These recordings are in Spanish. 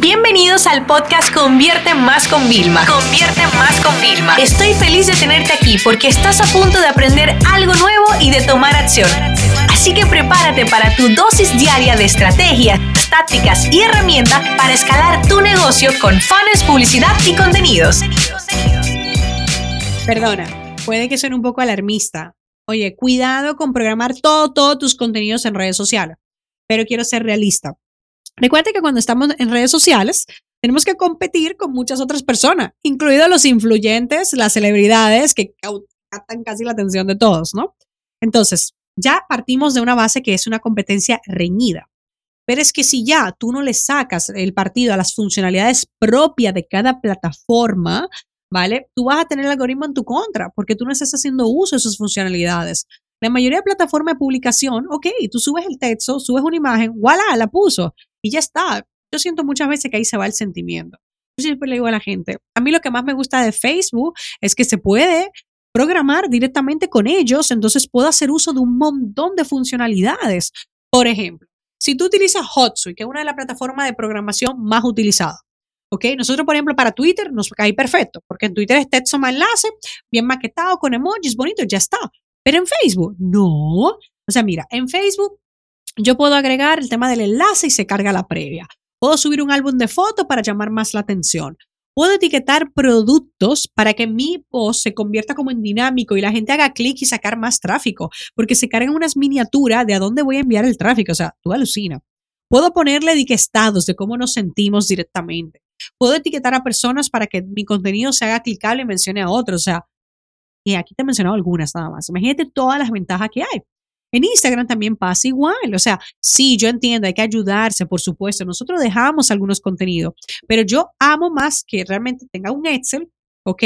Bienvenidos al podcast Convierte Más con Vilma. Convierte Más con Vilma. Estoy feliz de tenerte aquí porque estás a punto de aprender algo nuevo y de tomar acción. Así que prepárate para tu dosis diaria de estrategias, tácticas y herramientas para escalar tu negocio con fans, publicidad y contenidos. Perdona, puede que suene un poco alarmista. Oye, cuidado con programar todo, todos tus contenidos en redes sociales. Pero quiero ser realista. Recuerda que cuando estamos en redes sociales, tenemos que competir con muchas otras personas, incluidos los influyentes, las celebridades que captan casi la atención de todos, ¿no? Entonces, ya partimos de una base que es una competencia reñida. Pero es que si ya tú no le sacas el partido a las funcionalidades propias de cada plataforma, ¿vale? Tú vas a tener el algoritmo en tu contra porque tú no estás haciendo uso de sus funcionalidades. La mayoría de plataformas de publicación, ok, tú subes el texto, subes una imagen, voilà, la puso y ya está. Yo siento muchas veces que ahí se va el sentimiento. Yo siempre le digo a la gente, a mí lo que más me gusta de Facebook es que se puede programar directamente con ellos, entonces puedo hacer uso de un montón de funcionalidades. Por ejemplo, si tú utilizas HotSuite, que es una de las plataformas de programación más utilizadas, ¿ok? Nosotros, por ejemplo, para Twitter nos cae perfecto, porque en Twitter es texto más enlace, bien maquetado, con emojis, bonito, ya está. Pero en Facebook, no. O sea, mira, en Facebook yo puedo agregar el tema del enlace y se carga la previa. Puedo subir un álbum de fotos para llamar más la atención. Puedo etiquetar productos para que mi post se convierta como en dinámico y la gente haga clic y sacar más tráfico, porque se cargan unas miniaturas de a dónde voy a enviar el tráfico. O sea, tú alucina. Puedo ponerle estados de cómo nos sentimos directamente. Puedo etiquetar a personas para que mi contenido se haga clicable y mencione a otros. O sea, aquí te he mencionado algunas nada más. Imagínate todas las ventajas que hay. En Instagram también pasa igual. O sea, sí, yo entiendo, hay que ayudarse, por supuesto. Nosotros dejamos algunos contenidos, pero yo amo más que realmente tenga un Excel, ¿ok?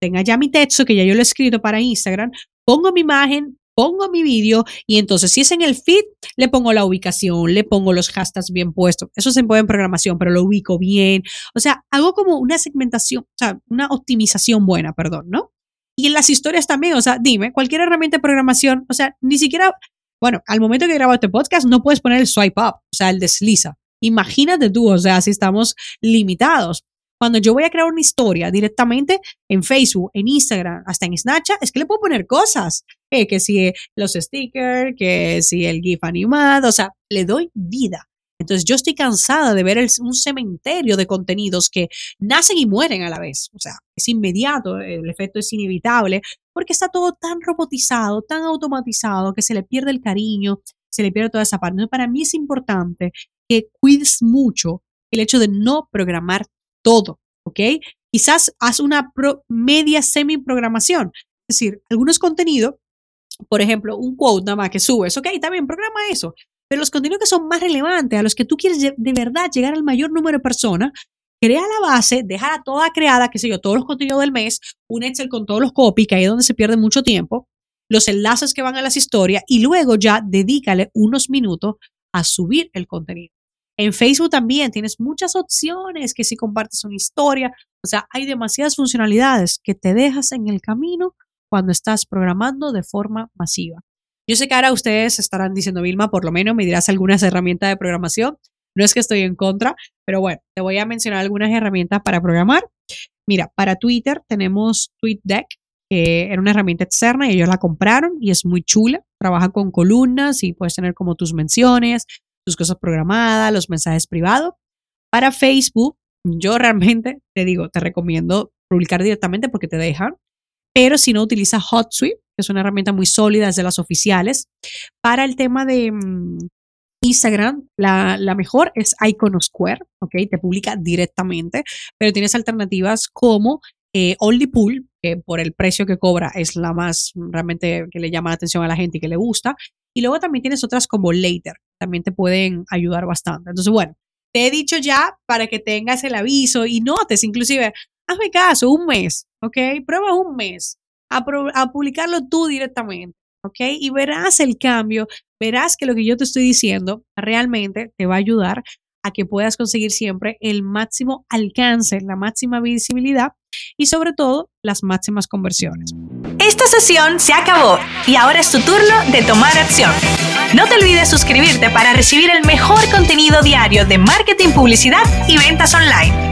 Tenga ya mi texto, que ya yo lo he escrito para Instagram, pongo mi imagen, pongo mi vídeo y entonces si es en el feed, le pongo la ubicación, le pongo los hashtags bien puestos. Eso se puede en programación, pero lo ubico bien. O sea, hago como una segmentación, o sea, una optimización buena, perdón, ¿no? Y en las historias también, o sea, dime, cualquier herramienta de programación, o sea, ni siquiera, bueno, al momento que grabo este podcast no puedes poner el swipe up, o sea, el desliza. Imagínate tú, o sea, si estamos limitados. Cuando yo voy a crear una historia directamente en Facebook, en Instagram, hasta en Snapchat, es que le puedo poner cosas. Eh, que si los stickers, que si el GIF animado, o sea, le doy vida. Entonces yo estoy cansada de ver un cementerio de contenidos que nacen y mueren a la vez. O sea, es inmediato, el efecto es inevitable, porque está todo tan robotizado, tan automatizado, que se le pierde el cariño, se le pierde toda esa parte. Entonces, para mí es importante que cuides mucho el hecho de no programar todo, ¿ok? Quizás haz una media semi-programación. Es decir, algunos contenidos, por ejemplo, un quote nada más que subes, ok, también programa eso, pero los contenidos que son más relevantes, a los que tú quieres de verdad llegar al mayor número de personas, crea la base, déjala toda creada, qué sé yo, todos los contenidos del mes, un Excel con todos los copies, que ahí es donde se pierde mucho tiempo, los enlaces que van a las historias y luego ya dedícale unos minutos a subir el contenido. En Facebook también tienes muchas opciones que si compartes una historia, o sea, hay demasiadas funcionalidades que te dejas en el camino cuando estás programando de forma masiva. Yo sé que ahora ustedes estarán diciendo, Vilma, por lo menos me dirás algunas herramientas de programación. No es que estoy en contra, pero bueno, te voy a mencionar algunas herramientas para programar. Mira, para Twitter tenemos TweetDeck, que era una herramienta externa y ellos la compraron y es muy chula. Trabaja con columnas y puedes tener como tus menciones, tus cosas programadas, los mensajes privados. Para Facebook, yo realmente te digo, te recomiendo publicar directamente porque te dejan, pero si no utilizas HotSuite, que es una herramienta muy sólida, es de las oficiales. Para el tema de mm, Instagram, la, mejor es Iconosquare, ¿ok? Te publica directamente, pero tienes alternativas como eh, OnlyPool, que por el precio que cobra es la más realmente que le llama la atención a la gente y que le gusta. Y luego también tienes otras como Later, también te pueden ayudar bastante. Entonces, bueno, te he dicho ya para que tengas el aviso y notes, inclusive, hazme caso, un mes, ¿ok? Prueba un mes a, publicarlo tú directamente, ¿ok? Y verás el cambio, verás que lo que yo te estoy diciendo realmente te va a ayudar a que puedas conseguir siempre el máximo alcance, la máxima visibilidad y sobre todo las máximas conversiones. Esta sesión se acabó y ahora es tu turno de tomar acción. No te olvides suscribirte para recibir el mejor contenido diario de marketing, publicidad y ventas online.